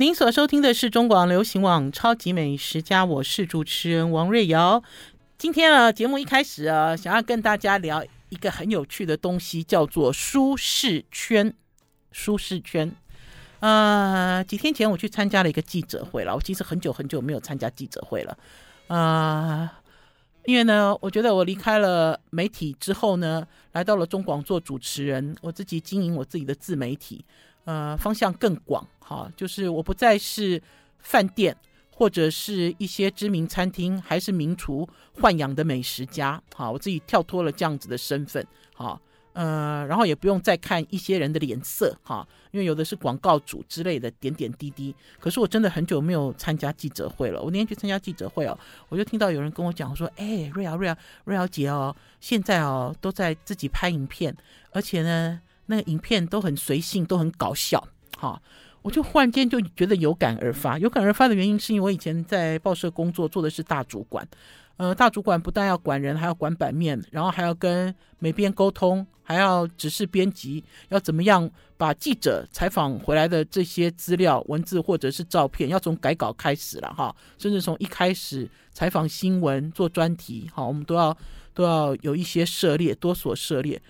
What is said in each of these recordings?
您所收听的是中广流行网《超级美食家》，我是主持人王瑞瑶。今天啊，节目一开始啊，想要跟大家聊一个很有趣的东西，叫做舒适圈。舒适圈。呃，几天前我去参加了一个记者会了。我其实很久很久没有参加记者会了。呃，因为呢，我觉得我离开了媒体之后呢，来到了中广做主持人，我自己经营我自己的自媒体。呃，方向更广，哈，就是我不再是饭店或者是一些知名餐厅，还是名厨豢养的美食家，哈，我自己跳脱了这样子的身份，哈，呃，然后也不用再看一些人的脸色，哈，因为有的是广告主之类的点点滴滴。可是我真的很久没有参加记者会了。我那天去参加记者会哦，我就听到有人跟我讲说，哎，瑞瑶瑞瑶瑞瑶姐哦，现在哦都在自己拍影片，而且呢。那个影片都很随性，都很搞笑，哈！我就忽然间就觉得有感而发。有感而发的原因是因为我以前在报社工作，做的是大主管，呃，大主管不但要管人，还要管版面，然后还要跟美编沟通，还要指示编辑要怎么样把记者采访回来的这些资料、文字或者是照片，要从改稿开始了，哈，甚至从一开始采访新闻、做专题，哈，我们都要都要有一些涉猎，多所涉猎。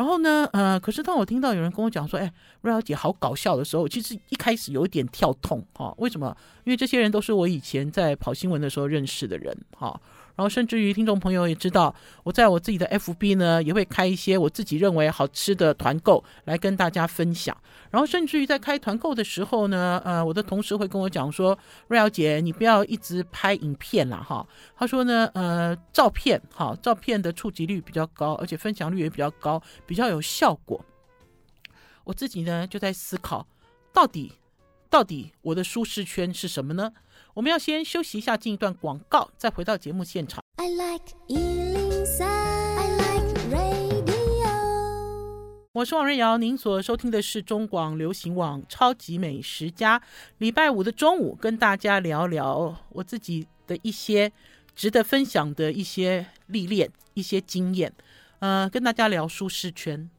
然后呢，呃，可是当我听到有人跟我讲说，哎，瑞小姐好搞笑的时候，其实一开始有一点跳痛，哈、为什么？因为这些人都是我以前在跑新闻的时候认识的人，哈、然后甚至于听众朋友也知道，我在我自己的 FB 呢，也会开一些我自己认为好吃的团购来跟大家分享。然后甚至于在开团购的时候呢，呃，我的同事会跟我讲说，瑞瑶姐，你不要一直拍影片啦，哈。他说呢，呃，照片，哈，照片的触及率比较高，而且分享率也比较高，比较有效果。我自己呢就在思考，到底，到底我的舒适圈是什么呢？我们要先休息一下，进一段广告，再回到节目现场。I like 103, I like radio。我是王瑞瑶，您所收听的是中广流行网《超级美食家》。礼拜五的中午，跟大家聊聊我自己的一些值得分享的一些历练、一些经验。呃，跟大家聊舒适圈。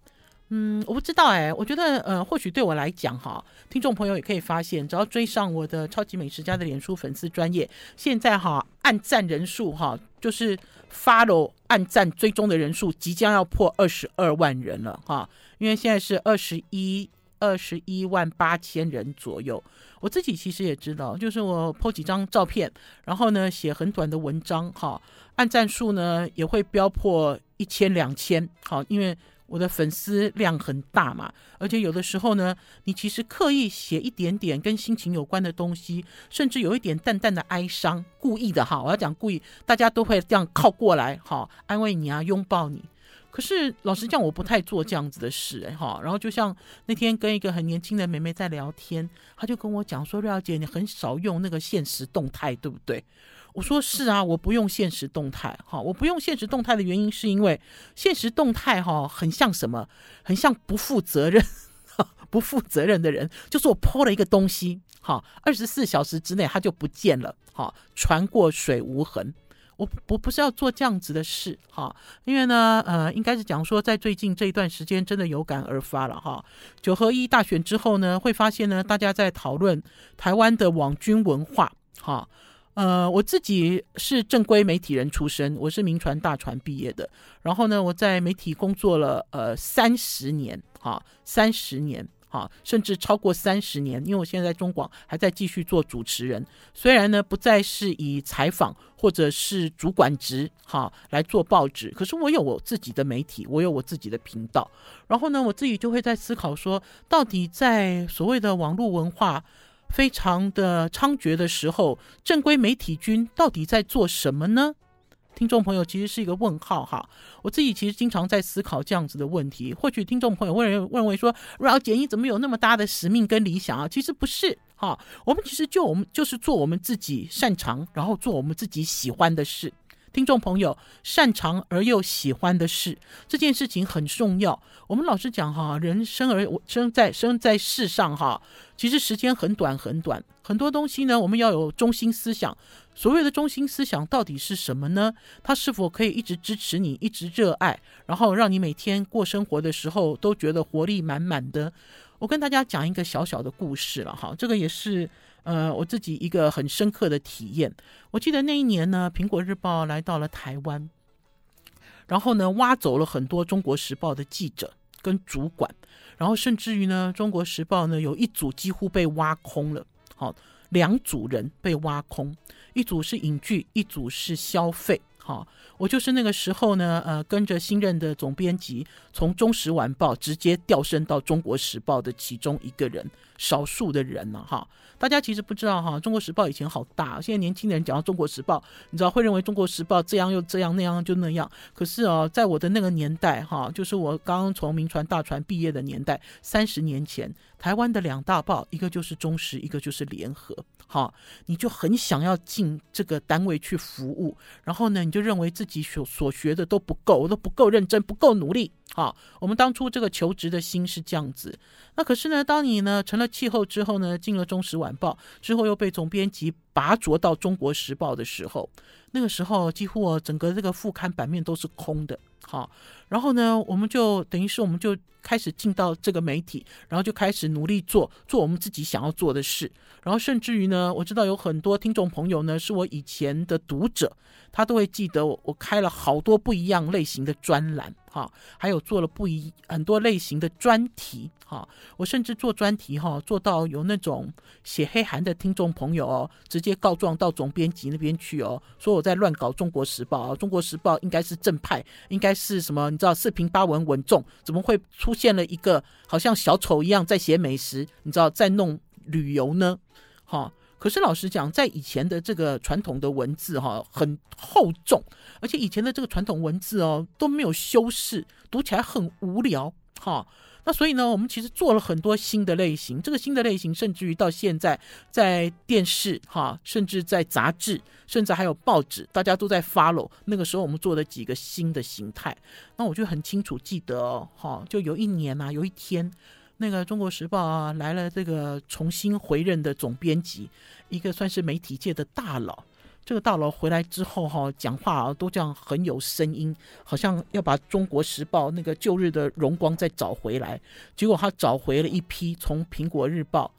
嗯，我不知道哎，我觉得呃，或许对我来讲哈，听众朋友也可以发现，只要追上我的超级美食家的脸书粉丝专业，现在哈按赞人数哈，就是 follow 按赞追踪的人数即将要破二十二万人了哈，因为现在是二十一二十一万八千人左右。我自己其实也知道，就是我 po 几张照片，然后呢写很短的文章哈，按赞数呢也会飙破一千两千，好，因为。我的粉丝量很大嘛，而且有的时候呢，你其实刻意写一点点跟心情有关的东西，甚至有一点淡淡的哀伤，故意的哈，我要讲故意，大家都会这样靠过来哈，安慰你啊，拥抱你。可是老实讲，我不太做这样子的事哎哈。然后就像那天跟一个很年轻的妹妹在聊天，她就跟我讲说：“瑞小姐，你很少用那个限时动态，对不对？”我说是啊，我不用现实动态哈，我不用现实动态的原因是因为现实动态哈很像什么，很像不负责任，不负责任的人，就是我泼了一个东西哈，二十四小时之内它就不见了哈，船过水无痕。我我不是要做这样子的事哈，因为呢呃，应该是讲说在最近这一段时间真的有感而发了哈，九合一大选之后呢，会发现呢大家在讨论台湾的网军文化哈。呃，我自己是正规媒体人出身，我是名传大传毕业的。然后呢，我在媒体工作了呃三十年，哈，三十年，哈，甚至超过三十年。因为我现在在中广还在继续做主持人，虽然呢不再是以采访或者是主管职哈来做报纸，可是我有我自己的媒体，我有我自己的频道。然后呢，我自己就会在思考说，到底在所谓的网络文化。非常的猖獗的时候，正规媒体军到底在做什么呢？听众朋友，其实是一个问号哈。我自己其实经常在思考这样子的问题。或许听众朋友会认为说，瑞瑶姐你怎么有那么大的使命跟理想啊？其实不是哈，我们其实就我们就是做我们自己擅长，然后做我们自己喜欢的事。听众朋友，擅长而又喜欢的事，这件事情很重要。我们老实讲哈，人生而生在生在世上哈，其实时间很短很短。很多东西呢，我们要有中心思想。所谓的中心思想到底是什么呢？它是否可以一直支持你，一直热爱，然后让你每天过生活的时候都觉得活力满满的？我跟大家讲一个小小的故事了哈，这个也是呃，我自己一个很深刻的体验。我记得那一年呢，苹果日报来到了台湾，然后呢，挖走了很多中国时报的记者跟主管，然后甚至于呢，中国时报呢有一组几乎被挖空了。好，两组人被挖空，一组是影剧，一组是消费。好，我就是那个时候呢，呃，跟着新任的总编辑，从《中时晚报》直接调升到《中国时报》的其中一个人，少数的人呢，哈。大家其实不知道哈，《中国时报》以前好大，现在年轻人讲到《中国时报》，你知道会认为《中国时报》这样又这样，那样就那样。可是哦，在我的那个年代哈，就是我刚刚从铭传大传毕业的年代，三十年前，台湾的两大报，一个就是《中时》，一个就是《联合》。哈，你就很想要进这个单位去服务，然后呢，你就认为自己所所学的都不够，都不够认真，不够努力。好，我们当初这个求职的心是这样子。那可是呢，当你呢成了气候之后呢，进了《中时晚报》之后，又被总编辑拔擢到《中国时报》的时候，那个时候几乎整个这个副刊版面都是空的。好，然后呢，我们就等于是我们就开始进到这个媒体，然后就开始努力做做我们自己想要做的事。然后甚至于呢，我知道有很多听众朋友呢是我以前的读者，他都会记得我，我开了好多不一样类型的专栏。哈，还有做了不一很多类型的专题，哈，我甚至做专题，哈，做到有那种写黑函的听众朋友哦，直接告状到总编辑那边去哦，说我在乱搞《中国时报》啊，《中国时报》应该是正派，应该是什么？你知道四平八稳稳重，怎么会出现了一个好像小丑一样在写美食？你知道在弄旅游呢？哈。可是老实讲，在以前的这个传统的文字哈，很厚重，而且以前的这个传统文字哦都没有修饰，读起来很无聊哈。那所以呢，我们其实做了很多新的类型，这个新的类型甚至于到现在在电视哈，甚至在杂志，甚至还有报纸，大家都在 follow。那个时候我们做的几个新的形态，那我就很清楚记得哦，哈，就有一年呐，有一天。那个《中国时报》啊，来了这个重新回任的总编辑，一个算是媒体界的大佬。这个大佬回来之后哈，讲话啊都这样很有声音，好像要把《中国时报》那个旧日的荣光再找回来。结果他找回了一批从《苹果日报》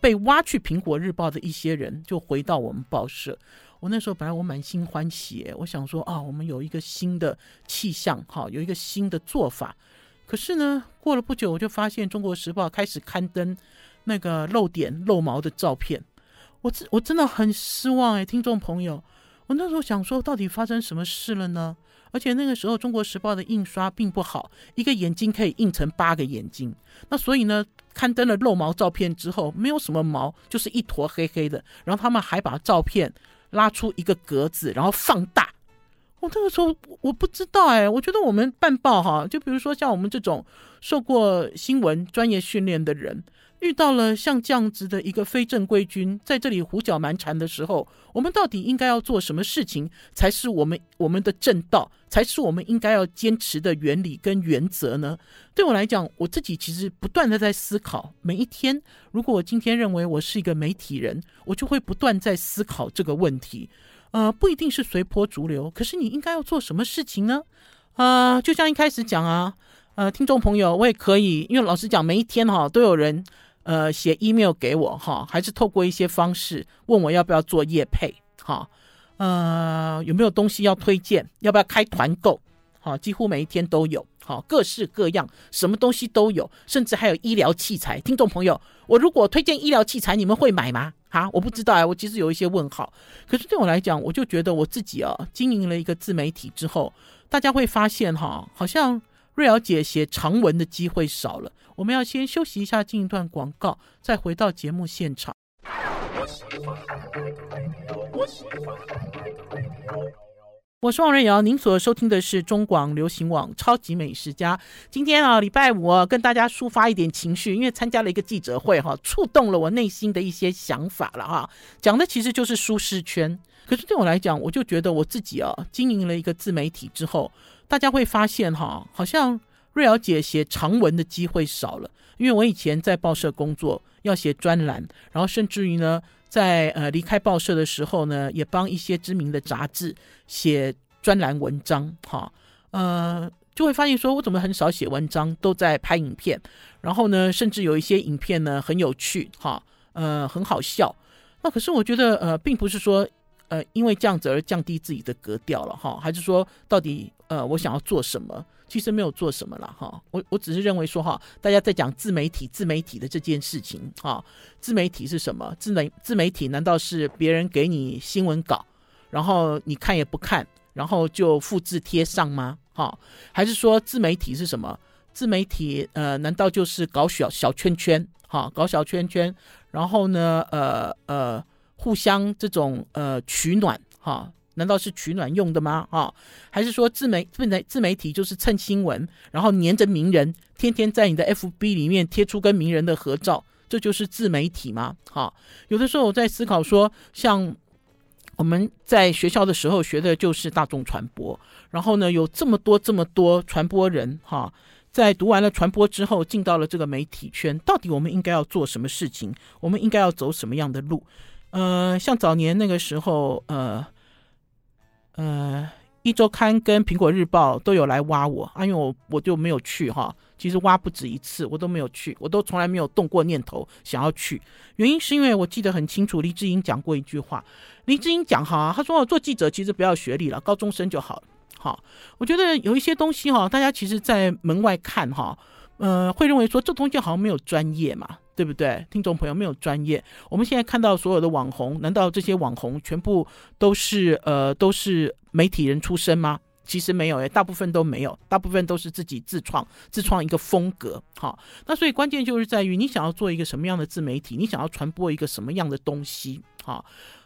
被挖去《苹果日报》的一些人，就回到我们报社。我那时候本来我满心欢喜，我想说啊，我们有一个新的气象，哈，有一个新的做法。可是呢，过了不久，我就发现《中国时报》开始刊登那个露点露毛的照片，我真我真的很失望哎，听众朋友，我那时候想说，到底发生什么事了呢？而且那个时候，《中国时报》的印刷并不好，一个眼睛可以印成八个眼睛，那所以呢，刊登了露毛照片之后，没有什么毛，就是一坨黑黑的，然后他们还把照片拉出一个格子，然后放大。我那个时候我不知道哎，我觉得我们办报哈，就比如说像我们这种受过新闻专业训练的人，遇到了像这样子的一个非正规军在这里胡搅蛮缠的时候，我们到底应该要做什么事情才是我们我们的正道，才是我们应该要坚持的原理跟原则呢？对我来讲，我自己其实不断的在思考，每一天，如果我今天认为我是一个媒体人，我就会不断在思考这个问题。呃，不一定是随波逐流，可是你应该要做什么事情呢？呃，就像一开始讲啊，呃，听众朋友，我也可以，因为老实讲，每一天哈都有人呃写 email 给我哈，还是透过一些方式问我要不要做业配哈，呃，有没有东西要推荐，要不要开团购，好，几乎每一天都有，好，各式各样，什么东西都有，甚至还有医疗器材。听众朋友，我如果推荐医疗器材，你们会买吗？哈，我不知道哎，我其实有一些问号。可是对我来讲，我就觉得我自己啊，经营了一个自媒体之后，大家会发现哈，好像瑞瑶姐写长文的机会少了。我们要先休息一下，进一段广告，再回到节目现场。我是王瑞瑶，您所收听的是中广流行网《超级美食家》。今天啊，礼拜五，跟大家抒发一点情绪，因为参加了一个记者会，哈，触动了我内心的一些想法了，哈。讲的其实就是舒适圈。可是对我来讲，我就觉得我自己啊，经营了一个自媒体之后，大家会发现哈，好像瑞瑶姐写长文的机会少了，因为我以前在报社工作，要写专栏，然后甚至于呢。在呃离开报社的时候呢，也帮一些知名的杂志写专栏文章，哈，呃，就会发现说，我怎么很少写文章，都在拍影片，然后呢，甚至有一些影片呢很有趣，哈，呃，很好笑。那可是我觉得呃，并不是说呃因为这样子而降低自己的格调了哈，还是说到底呃我想要做什么？其实没有做什么了哈，我我只是认为说哈，大家在讲自媒体自媒体的这件事情哈，自媒体是什么？自媒自媒体难道是别人给你新闻稿，然后你看也不看，然后就复制贴上吗？哈，还是说自媒体是什么？自媒体呃，难道就是搞小小圈圈哈，搞小圈圈，然后呢呃呃互相这种呃取暖哈？难道是取暖用的吗？啊，还是说自媒自媒自媒体就是蹭新闻，然后黏着名人，天天在你的 FB 里面贴出跟名人的合照，这就是自媒体吗？哈，有的时候我在思考说，像我们在学校的时候学的就是大众传播，然后呢，有这么多这么多传播人，哈，在读完了传播之后，进到了这个媒体圈，到底我们应该要做什么事情？我们应该要走什么样的路？呃，像早年那个时候，呃。呃，一周刊跟苹果日报都有来挖我啊，因为我我就没有去哈。其实挖不止一次，我都没有去，我都从来没有动过念头想要去。原因是因为我记得很清楚，黎智英讲过一句话。黎智英讲哈，他说做记者其实不要学历了，高中生就好了。好，我觉得有一些东西哈，大家其实在门外看哈，呃，会认为说这东西好像没有专业嘛。对不对？听众朋友没有专业。我们现在看到所有的网红，难道这些网红全部都是呃都是媒体人出身吗？其实没有诶，大部分都没有，大部分都是自己自创自创一个风格。好，那所以关键就是在于你想要做一个什么样的自媒体，你想要传播一个什么样的东西。好，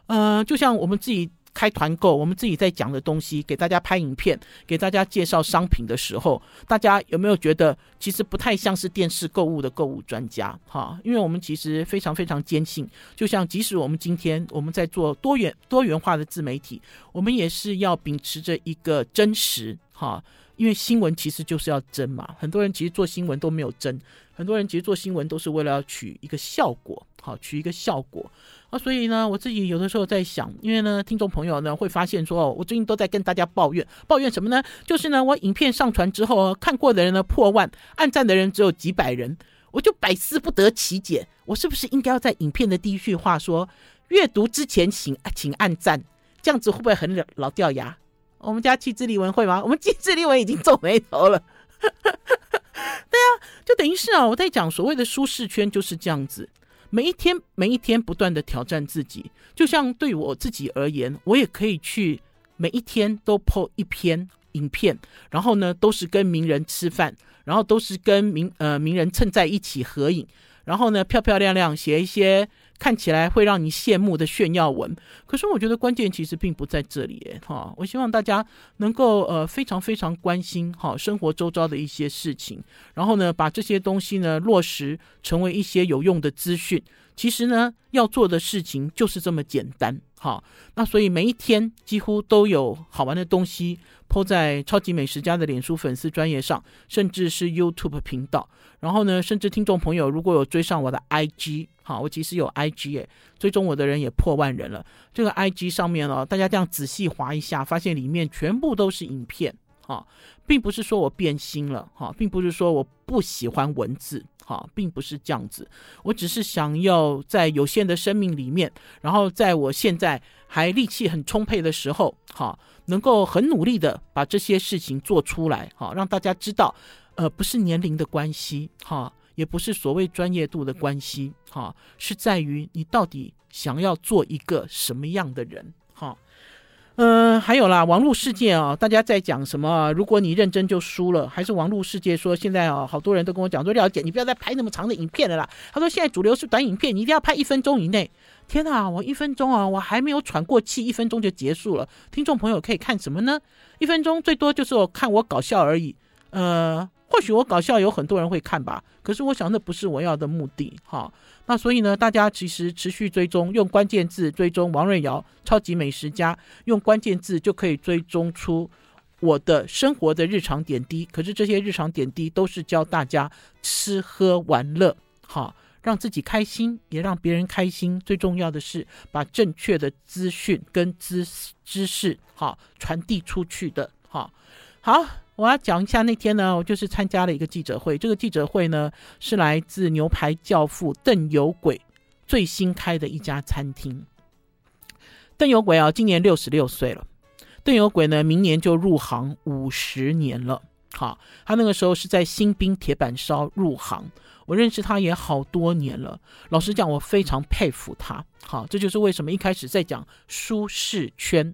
呃，就像我们自己。开团购，我们自己在讲的东西，给大家拍影片，给大家介绍商品的时候，大家有没有觉得其实不太像是电视购物的购物专家？哈，因为我们其实非常非常坚信，就像即使我们今天我们在做多元多元化的自媒体，我们也是要秉持着一个真实，哈，因为新闻其实就是要真嘛。很多人其实做新闻都没有真，很多人其实做新闻都是为了要取一个效果，好，取一个效果。啊，所以呢，我自己有的时候在想，因为呢，听众朋友呢会发现说，我最近都在跟大家抱怨，抱怨什么呢？就是呢，我影片上传之后，看过的人呢破万，按赞的人只有几百人，我就百思不得其解，我是不是应该要在影片的第一句话说，阅读之前请请按赞，这样子会不会很老掉牙？我们家气质丽文会吗？我们气质丽文已经皱眉头了。对啊，就等于是啊，我在讲所谓的舒适圈就是这样子。每一天，每一天不断的挑战自己，就像对我自己而言，我也可以去每一天都 po 一篇影片，然后呢，都是跟名人吃饭，然后都是跟名呃名人蹭在一起合影，然后呢，漂漂亮亮写一些。看起来会让你羡慕的炫耀文，可是我觉得关键其实并不在这里，哈，我希望大家能够呃非常非常关心哈生活周遭的一些事情，然后呢把这些东西呢落实成为一些有用的资讯。其实呢要做的事情就是这么简单，哈。那所以每一天几乎都有好玩的东西 po 在超级美食家的脸书粉丝专业上，甚至是 YouTube 频道。然后呢，甚至听众朋友如果有追上我的 IG。好，我其实有 IG 诶，追踪我的人也破万人了。这个 IG 上面哦，大家这样仔细划一下，发现里面全部都是影片，哈，并不是说我变心了，哈，并不是说我不喜欢文字，哈，并不是这样子。我只是想要在有限的生命里面，然后在我现在还力气很充沛的时候，哈，能够很努力的把这些事情做出来，哈，让大家知道，呃，不是年龄的关系，哈。也不是所谓专业度的关系，哈，是在于你到底想要做一个什么样的人，哈，嗯，还有啦，网络世界啊，大家在讲什么？如果你认真就输了，还是网络世界说现在啊，好多人都跟我讲说，廖姐，你不要再拍那么长的影片了啦。他说现在主流是短影片，你一定要拍一分钟以内。天哪，我一分钟啊，我还没有喘过气，一分钟就结束了。听众朋友可以看什么呢？一分钟最多就是我看我搞笑而已，呃。或许我搞笑有很多人会看吧，可是我想那不是我要的目的哈。那所以呢，大家其实持续追踪，用关键字追踪王瑞瑶超级美食家，用关键字就可以追踪出我的生活的日常点滴。可是这些日常点滴都是教大家吃喝玩乐，哈，让自己开心，也让别人开心。最重要的是把正确的资讯跟知知识哈传递出去的，哈，好。我要讲一下那天呢，我就是参加了一个记者会。这个记者会呢，是来自牛排教父邓有轨最新开的一家餐厅。邓有轨啊，今年六十六岁了。邓有轨呢，明年就入行五十年了。好，他那个时候是在新兵铁板烧入行，我认识他也好多年了。老实讲，我非常佩服他。好，这就是为什么一开始在讲舒适圈，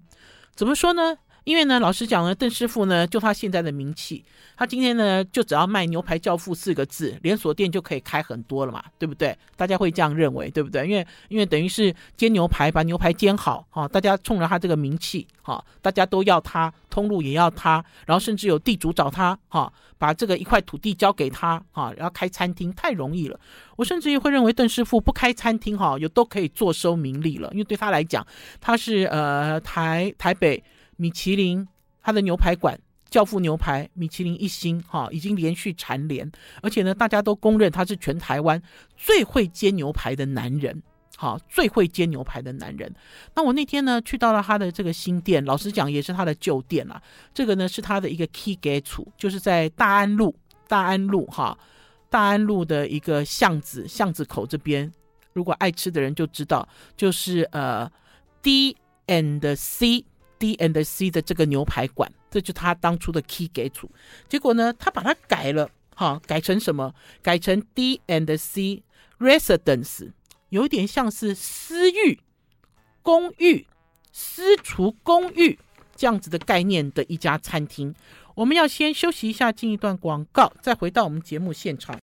怎么说呢？因为呢，老实讲呢，邓师傅呢，就他现在的名气，他今天呢，就只要卖“牛排教父”四个字，连锁店就可以开很多了嘛，对不对？大家会这样认为，对不对？因为因为等于是煎牛排，把牛排煎好，哈，大家冲着他这个名气，哈，大家都要他，通路也要他，然后甚至有地主找他，哈，把这个一块土地交给他，哈，然后开餐厅太容易了。我甚至于会认为，邓师傅不开餐厅，哈，有都可以坐收名利了，因为对他来讲，他是呃台台北。米其林，他的牛排馆教父牛排，米其林一星，哈，已经连续蝉联，而且呢，大家都公认他是全台湾最会煎牛排的男人，哈，最会煎牛排的男人。那我那天呢，去到了他的这个新店，老实讲，也是他的旧店啦。这个呢，是他的一个 key gate，就是在大安路，大安路，哈，大安路的一个巷子，巷子口这边，如果爱吃的人就知道，就是呃，D and C。D and C 的这个牛排馆，这就是他当初的 key 给主。结果呢，他把它改了，哈，改成什么？改成 D and C Residence，有点像是私寓、公寓、私厨公寓这样子的概念的一家餐厅。我们要先休息一下，进一段广告，再回到我们节目现场。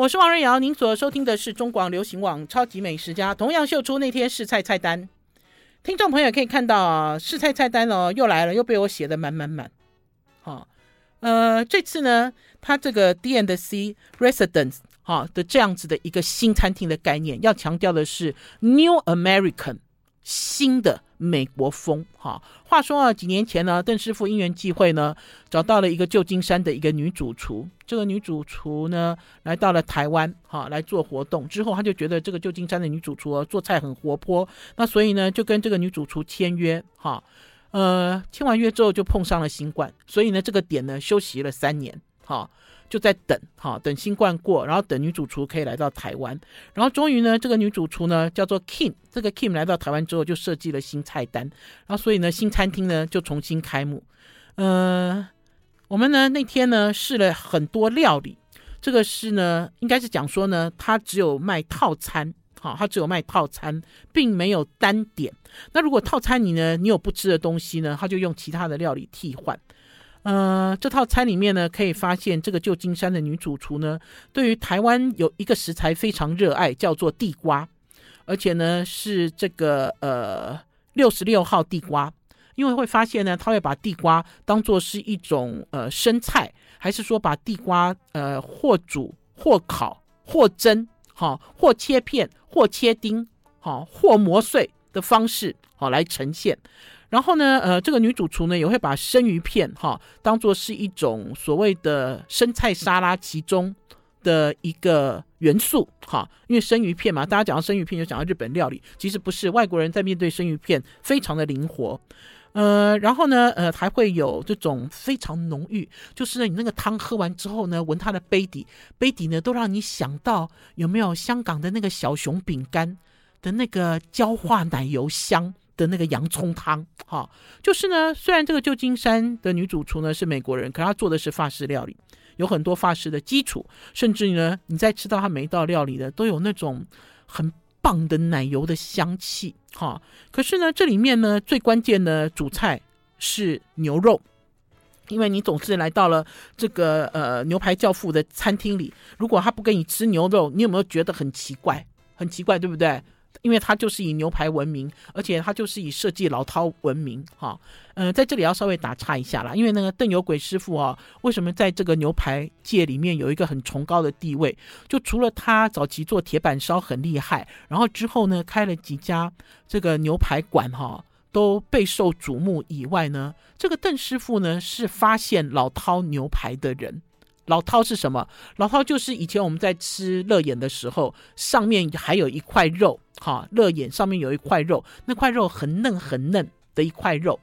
我是王瑞瑶，您所收听的是中广流行网《超级美食家》，同样秀出那天试菜菜单。听众朋友可以看到啊，试菜菜单哦，又来了，又被我写的满满满。好、哦，呃，这次呢，他这个 D N C Residence 哈的这样子的一个新餐厅的概念，要强调的是 New American 新的。美国风哈，话说啊，几年前呢，邓师傅因缘际会呢，找到了一个旧金山的一个女主厨。这个女主厨呢，来到了台湾哈，来做活动之后，他就觉得这个旧金山的女主厨做菜很活泼，那所以呢，就跟这个女主厨签约哈。呃，签完约之后就碰上了新冠，所以呢，这个点呢休息了三年哈。就在等，哈，等新冠过，然后等女主厨可以来到台湾，然后终于呢，这个女主厨呢叫做 Kim，这个 Kim 来到台湾之后就设计了新菜单，然后所以呢，新餐厅呢就重新开幕。呃，我们呢那天呢试了很多料理，这个是呢应该是讲说呢，它只有卖套餐，好，它只有卖套餐，并没有单点。那如果套餐你呢，你有不吃的东西呢，它就用其他的料理替换。呃，这套餐里面呢，可以发现这个旧金山的女主厨呢，对于台湾有一个食材非常热爱，叫做地瓜，而且呢是这个呃六十六号地瓜，因为会发现呢，他会把地瓜当做是一种呃生菜，还是说把地瓜呃或煮或烤或蒸，好或切片或切丁，好或磨碎的方式，好来呈现。然后呢，呃，这个女主厨呢也会把生鱼片哈当做是一种所谓的生菜沙拉其中的一个元素哈，因为生鱼片嘛，大家讲到生鱼片就讲到日本料理，其实不是，外国人在面对生鱼片非常的灵活，呃，然后呢，呃，还会有这种非常浓郁，就是，你那个汤喝完之后呢，闻它的杯底，杯底呢都让你想到有没有香港的那个小熊饼干的那个焦化奶油香。的那个洋葱汤，哈，就是呢。虽然这个旧金山的女主厨呢是美国人，可她做的是法式料理，有很多法式的基础，甚至呢，你在吃到她每一道料理的都有那种很棒的奶油的香气，哈。可是呢，这里面呢最关键的主菜是牛肉，因为你总是来到了这个呃牛排教父的餐厅里，如果他不给你吃牛肉，你有没有觉得很奇怪？很奇怪，对不对？因为它就是以牛排闻名，而且它就是以设计老饕闻名，哈，呃，在这里要稍微打岔一下啦，因为那个邓有鬼师傅啊，为什么在这个牛排界里面有一个很崇高的地位？就除了他早期做铁板烧很厉害，然后之后呢开了几家这个牛排馆，哈，都备受瞩目以外呢，这个邓师傅呢是发现老饕牛排的人。老饕是什么？老饕就是以前我们在吃乐眼的时候，上面还有一块肉，哈，乐眼上面有一块肉，那块肉很嫩很嫩的一块肉。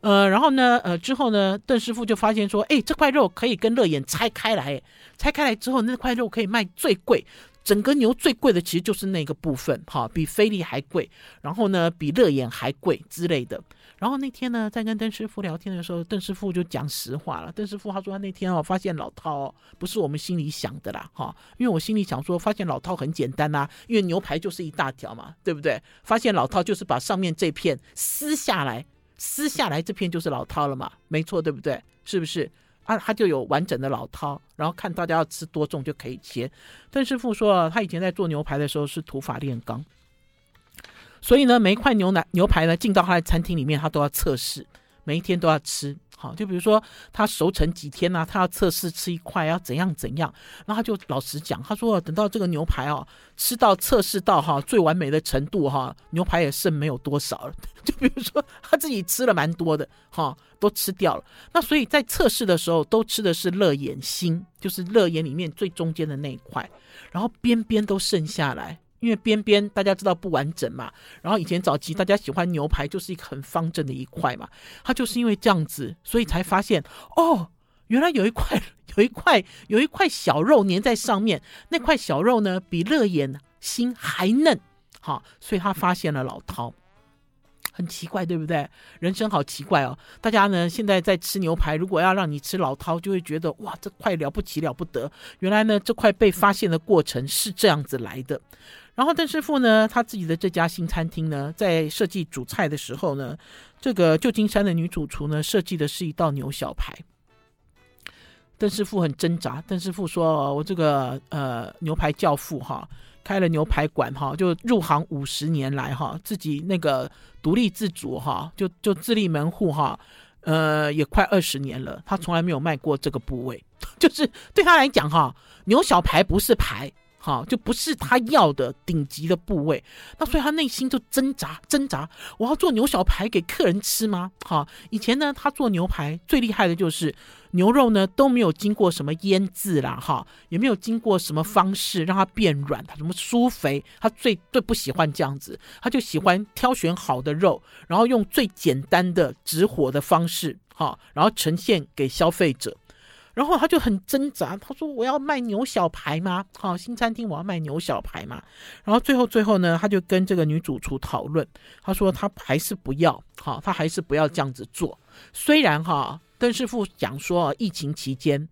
呃，然后呢，呃，之后呢，邓师傅就发现说，哎，这块肉可以跟乐眼拆开来，拆开来之后，那块肉可以卖最贵。整个牛最贵的其实就是那个部分，哈，比菲力还贵，然后呢，比乐眼还贵之类的。然后那天呢，在跟邓师傅聊天的时候，邓师傅就讲实话了。邓师傅他说他那天哦，发现老套，不是我们心里想的啦，哈，因为我心里想说，发现老套很简单呐，因为牛排就是一大条嘛，对不对？发现老套就是把上面这片撕下来，撕下来这片就是老套了嘛，没错，对不对？是不是？他，他就有完整的老汤，然后看大家要吃多重就可以切。邓师傅说，他以前在做牛排的时候是土法炼钢。所以呢，每一块牛奶牛排呢进到他的餐厅里面，他都要测试，每一天都要吃。好，就比如说他熟成几天呢、啊，他要测试吃一块要怎样怎样。然后他就老实讲，他说等到这个牛排哦吃到测试到哈最完美的程度哈，牛排也剩没有多少了。就比如说他自己吃了蛮多的哈，都吃掉了。那所以在测试的时候都吃的是乐眼心，就是乐眼里面最中间的那一块，然后边边都剩下来。因为边边大家知道不完整嘛，然后以前早期大家喜欢牛排就是一个很方正的一块嘛，他就是因为这样子，所以才发现哦，原来有一块 有一块有一块小肉粘在上面，那块小肉呢比肋眼心还嫩，好，所以他发现了老饕。很奇怪，对不对？人生好奇怪哦！大家呢现在在吃牛排，如果要让你吃老饕，就会觉得哇，这块了不起了不得。原来呢，这块被发现的过程是这样子来的。然后邓师傅呢，他自己的这家新餐厅呢，在设计主菜的时候呢，这个旧金山的女主厨呢，设计的是一道牛小排。邓师傅很挣扎。邓师傅说：“我这个呃牛排教父哈。”开了牛排馆哈，就入行五十年来哈，自己那个独立自主哈，就就自立门户哈，呃，也快二十年了，他从来没有卖过这个部位，就是对他来讲哈，牛小排不是排。好，就不是他要的顶级的部位，那所以他内心就挣扎挣扎。我要做牛小排给客人吃吗？好，以前呢，他做牛排最厉害的就是牛肉呢都没有经过什么腌制啦，哈，也没有经过什么方式让它变软，它什么酥肥，他最最不喜欢这样子，他就喜欢挑选好的肉，然后用最简单的直火的方式，哈，然后呈现给消费者。然后他就很挣扎，他说：“我要卖牛小排吗？好，新餐厅我要卖牛小排吗？”然后最后最后呢，他就跟这个女主厨讨论，他说他还是不要，好，他还是不要这样子做。虽然哈，邓师傅讲说，疫情期间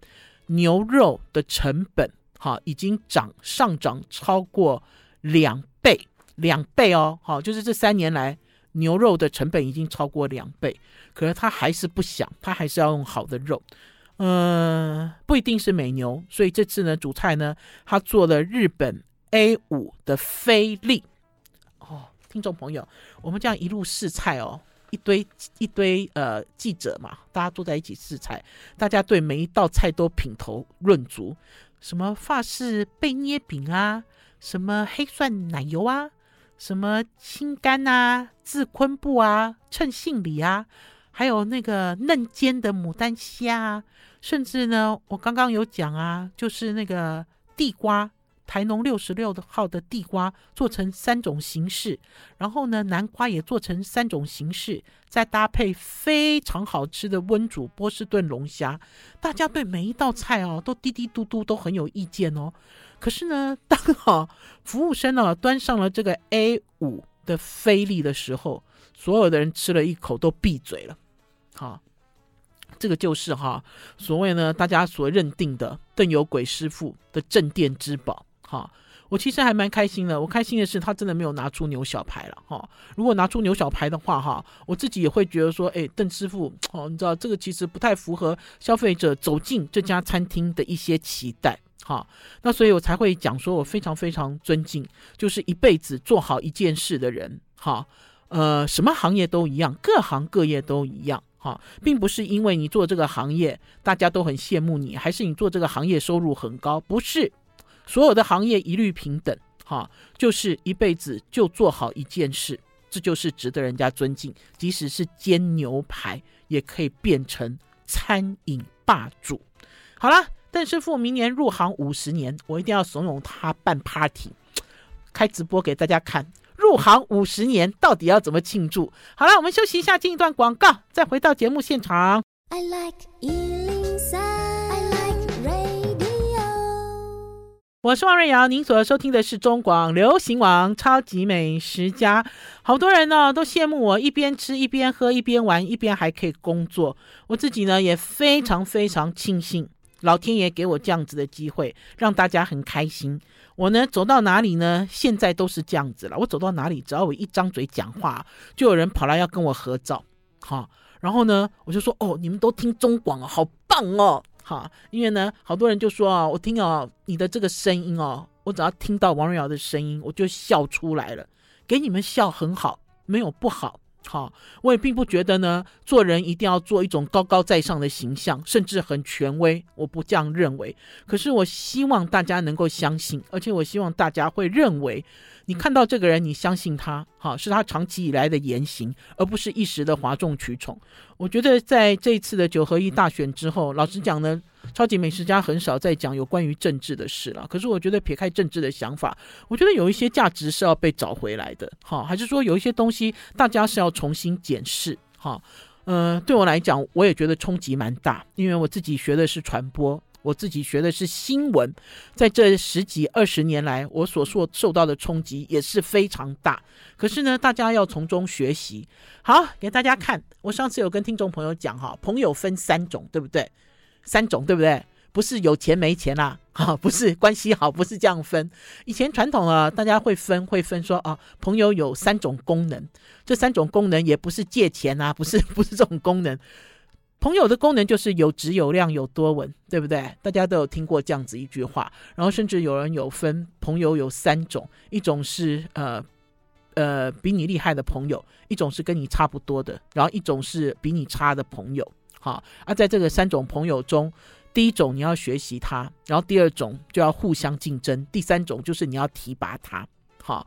牛肉的成本哈已经涨上涨超过两倍，两倍哦，好，就是这三年来牛肉的成本已经超过两倍，可是他还是不想，他还是要用好的肉。嗯、不一定是美牛，所以这次呢，主菜呢，他做了日本 A 五的菲力。哦，听众朋友，我们这样一路试菜哦，一堆一堆呃记者嘛，大家坐在一起试菜，大家对每一道菜都品头论足，什么法式贝捏饼啊，什么黑蒜奶油啊，什么青柑啊，自昆布啊，称杏里啊。还有那个嫩煎的牡丹虾啊，甚至呢，我刚刚有讲啊，就是那个地瓜，台农六十六号的地瓜做成三种形式，然后呢，南瓜也做成三种形式，再搭配非常好吃的温煮波士顿龙虾，大家对每一道菜哦都滴滴嘟嘟都很有意见哦。可是呢，当好服务生呢端上了这个 A 五的菲力的时候，所有的人吃了一口都闭嘴了。好，这个就是哈，所谓呢，大家所认定的邓有鬼师傅的镇店之宝。哈，我其实还蛮开心的。我开心的是，他真的没有拿出牛小排了。哈，如果拿出牛小排的话，哈，我自己也会觉得说，哎，邓师傅，哦，你知道这个其实不太符合消费者走进这家餐厅的一些期待。哈，那所以我才会讲说，我非常非常尊敬，就是一辈子做好一件事的人。哈，呃，什么行业都一样，各行各业都一样。哈，并不是因为你做这个行业，大家都很羡慕你，还是你做这个行业收入很高，不是所有的行业一律平等。哈，就是一辈子就做好一件事，这就是值得人家尊敬。即使是煎牛排，也可以变成餐饮霸主。好了，邓师傅明年入行五十年，我一定要怂恿他办 party，开直播给大家看。入入行五十年，到底要怎么庆祝？好了，我们休息一下，进一段广告，再回到节目现场。I like 我是王瑞瑶，您所收听的是中广流行网超级美食家。好多人呢都羡慕我一边吃一边喝一边玩一边还可以工作。我自己呢也非常非常庆幸，老天爷给我这样子的机会，让大家很开心。我呢走到哪里呢，现在都是这样子了。我走到哪里，只要我一张嘴讲话，就有人跑来要跟我合照。好，然后呢我就说哦，你们都听中广啊，好棒哦。好，因为呢，好多人就说啊，我听哦你的这个声音哦，我只要听到王瑞瑶的声音，我就笑出来了。给你们笑很好，没有不好。好，我也并不觉得呢，做人一定要做一种高高在上的形象，甚至很权威，我不这样认为。可是我希望大家能够相信，而且我希望大家会认为。你看到这个人，你相信他，哈，是他长期以来的言行，而不是一时的哗众取宠。我觉得在这一次的九合一大选之后，老实讲呢，超级美食家很少再讲有关于政治的事了。可是我觉得撇开政治的想法，我觉得有一些价值是要被找回来的，哈，还是说有一些东西大家是要重新检视，哈，呃，对我来讲，我也觉得冲击蛮大，因为我自己学的是传播。我自己学的是新闻，在这十几二十年来，我所受受到的冲击也是非常大。可是呢，大家要从中学习。好，给大家看，我上次有跟听众朋友讲哈，朋友分三种，对不对？三种，对不对？不是有钱没钱啦，哈，不是关系好，不是这样分。以前传统啊，大家会分会分说啊，朋友有三种功能，这三种功能也不是借钱啊，不是不是这种功能。朋友的功能就是有质有量有多稳，对不对？大家都有听过这样子一句话。然后甚至有人有分朋友有三种，一种是呃呃比你厉害的朋友，一种是跟你差不多的，然后一种是比你差的朋友。好，而、啊、在这个三种朋友中，第一种你要学习他，然后第二种就要互相竞争，第三种就是你要提拔他。好。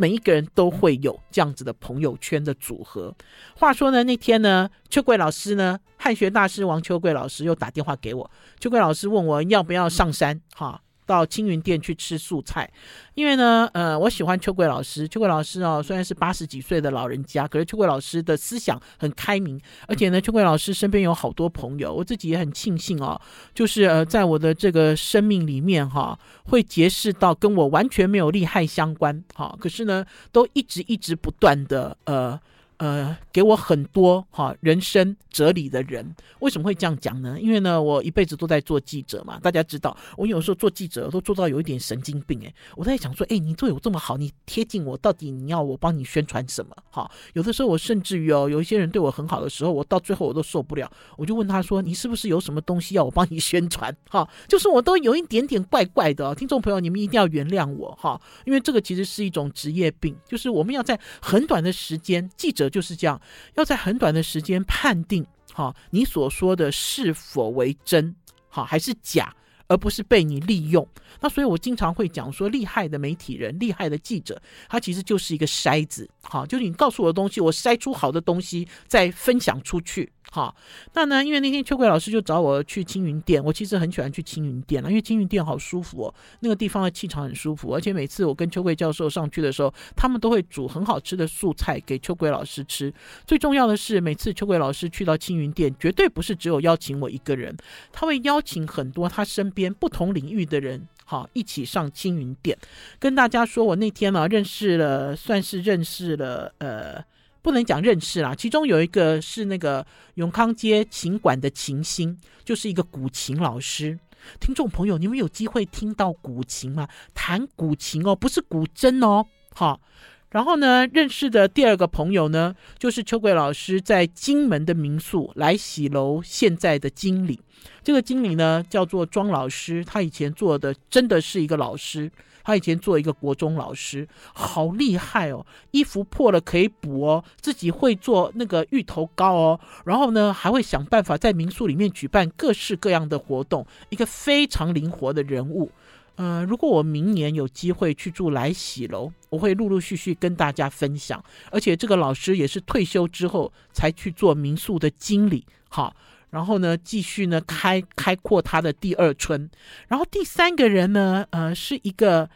每一个人都会有这样子的朋友圈的组合。话说呢，那天呢，秋桂老师呢，汉学大师王秋桂老师又打电话给我。秋桂老师问我要不要上山，哈。到青云店去吃素菜，因为呢，呃，我喜欢秋桂老师。秋桂老师哦，虽然是八十几岁的老人家，可是秋桂老师的思想很开明，而且呢，秋桂老师身边有好多朋友，我自己也很庆幸哦，就是呃，在我的这个生命里面哈、会结识到跟我完全没有利害相关，哈、可是呢，都一直一直不断的呃。呃，给我很多哈人生哲理的人，为什么会这样讲呢？因为呢，我一辈子都在做记者嘛。大家知道，我有时候做记者都做到有一点神经病诶，我在想说，诶，你做有这么好，你贴近我，到底你要我帮你宣传什么？哈，有的时候我甚至于哦，有一些人对我很好的时候，我到最后我都受不了，我就问他说，你是不是有什么东西要我帮你宣传？哈，就是我都有一点点怪怪的。听众朋友，你们一定要原谅我哈，因为这个其实是一种职业病，就是我们要在很短的时间，记者。就是这样，要在很短的时间判定，哈，你所说的是否为真，好还是假，而不是被你利用。那所以我经常会讲说，厉害的媒体人、厉害的记者，他其实就是一个筛子，好，就是你告诉我的东西，我筛出好的东西，再分享出去。好，那呢？因为那天秋桂老师就找我去青云店，我其实很喜欢去青云店了，因为青云店好舒服哦，那个地方的气场很舒服，而且每次我跟秋桂教授上去的时候，他们都会煮很好吃的素菜给秋桂老师吃。最重要的是，每次秋桂老师去到青云店，绝对不是只有邀请我一个人，他会邀请很多他身边边不同领域的人，好，一起上青云店，跟大家说，我那天呢认识了，算是认识了，呃。不能讲认识啦，其中有一个是那个永康街琴馆的琴星，就是一个古琴老师。听众朋友，你们有机会听到古琴吗？弹古琴哦，不是古筝哦。好，然后呢，认识的第二个朋友呢，就是秋桂老师在金门的民宿来喜楼现在的经理。这个经理呢，叫做庄老师，他以前做的真的是一个老师。他以前做一个国中老师，好厉害哦！衣服破了可以补哦，自己会做那个芋头糕哦，然后呢，还会想办法在民宿里面举办各式各样的活动，一个非常灵活的人物。呃，如果我明年有机会去住来喜楼，我会陆陆续续跟大家分享。而且这个老师也是退休之后才去做民宿的经理，好。然后呢，继续呢开开阔他的第二春。然后第三个人呢，呃，是一个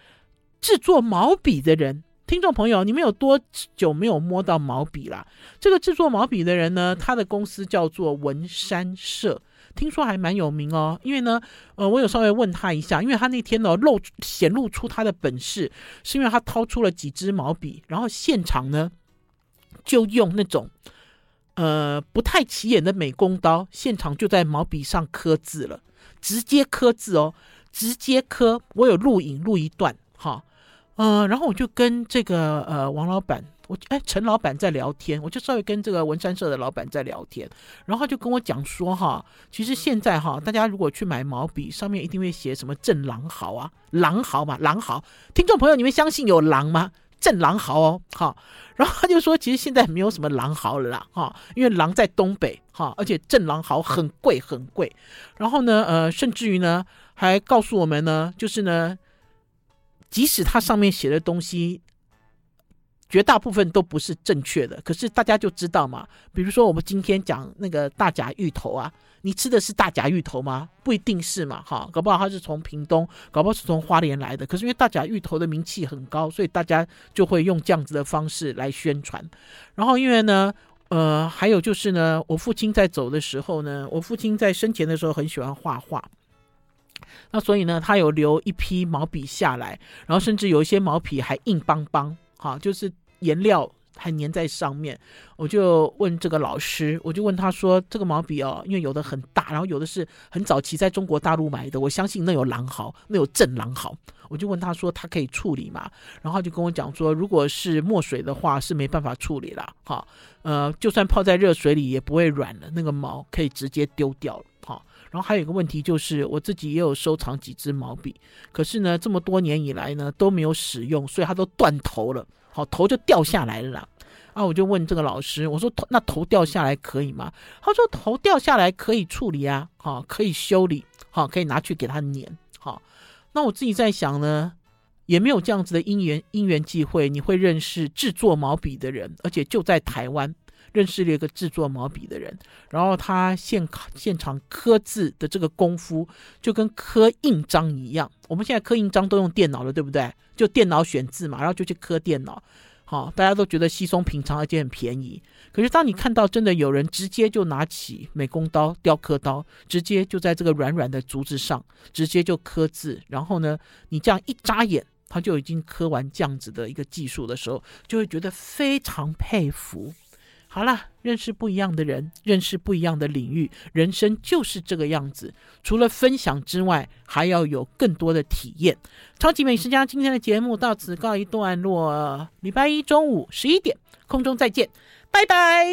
制作毛笔的人。听众朋友，你们有多久没有摸到毛笔啦？这个制作毛笔的人呢，他的公司叫做文山社，听说还蛮有名哦。因为呢，呃，我有稍微问他一下，因为他那天呢露显露出他的本事，是因为他掏出了几支毛笔，然后现场呢就用那种呃不太起眼的美工刀，现场就在毛笔上刻字了，直接刻字哦，直接刻。我有录影录一段，哈。呃，然后我就跟这个呃王老板，我哎陈老板在聊天，我就稍微跟这个文山社的老板在聊天，然后他就跟我讲说哈，其实现在哈，大家如果去买毛笔，上面一定会写什么正狼毫啊，狼毫嘛，狼毫。听众朋友，你们相信有狼吗？正狼毫哦，哈。然后他就说，其实现在没有什么狼毫了啦，哈，因为狼在东北哈，而且正狼毫很贵很贵。然后呢，呃，甚至于呢，还告诉我们呢，就是呢。即使它上面写的东西，绝大部分都不是正确的，可是大家就知道嘛。比如说，我们今天讲那个大甲芋头啊，你吃的是大甲芋头吗？不一定是嘛，哈，搞不好它是从屏东，搞不好是从花莲来的。可是因为大甲芋头的名气很高，所以大家就会用这样子的方式来宣传。然后因为呢，呃，还有就是呢，我父亲在走的时候呢，我父亲在生前的时候很喜欢画画。那所以呢，他有留一批毛笔下来，然后甚至有一些毛笔还硬邦邦，哈，就是颜料还粘在上面。我就问这个老师，我就问他说：“这个毛笔哦，因为有的很大，然后有的是很早期在中国大陆买的，我相信那有狼毫，那有正狼毫。”我就问他说：“他可以处理吗？”然后就跟我讲说：“如果是墨水的话，是没办法处理了，哈，呃，就算泡在热水里也不会软了，那个毛可以直接丢掉了，”然后还有一个问题就是，我自己也有收藏几支毛笔，可是呢，这么多年以来呢都没有使用，所以它都断头了，好，头就掉下来了啦。啊，我就问这个老师，我说头那头掉下来可以吗？他说头掉下来可以处理啊，好，可以修理，好，可以拿去给他粘，好。那我自己在想呢，也没有这样子的因缘因缘际会，你会认识制作毛笔的人，而且就在台湾。认识了一个制作毛笔的人，然后他现现场刻字的这个功夫就跟刻印章一样。我们现在刻印章都用电脑了，对不对？就电脑选字嘛，然后就去刻电脑。好，大家都觉得稀松平常，而且很便宜。可是当你看到真的有人直接就拿起美工刀、雕刻刀，直接就在这个软软的竹子上直接就刻字，然后呢，你这样一眨眼，他就已经刻完这样子的一个技术的时候，就会觉得非常佩服。好了，认识不一样的人，认识不一样的领域，人生就是这个样子。除了分享之外，还要有更多的体验。超级美食家今天的节目到此告一段落，礼拜一中午十一点空中再见，拜拜。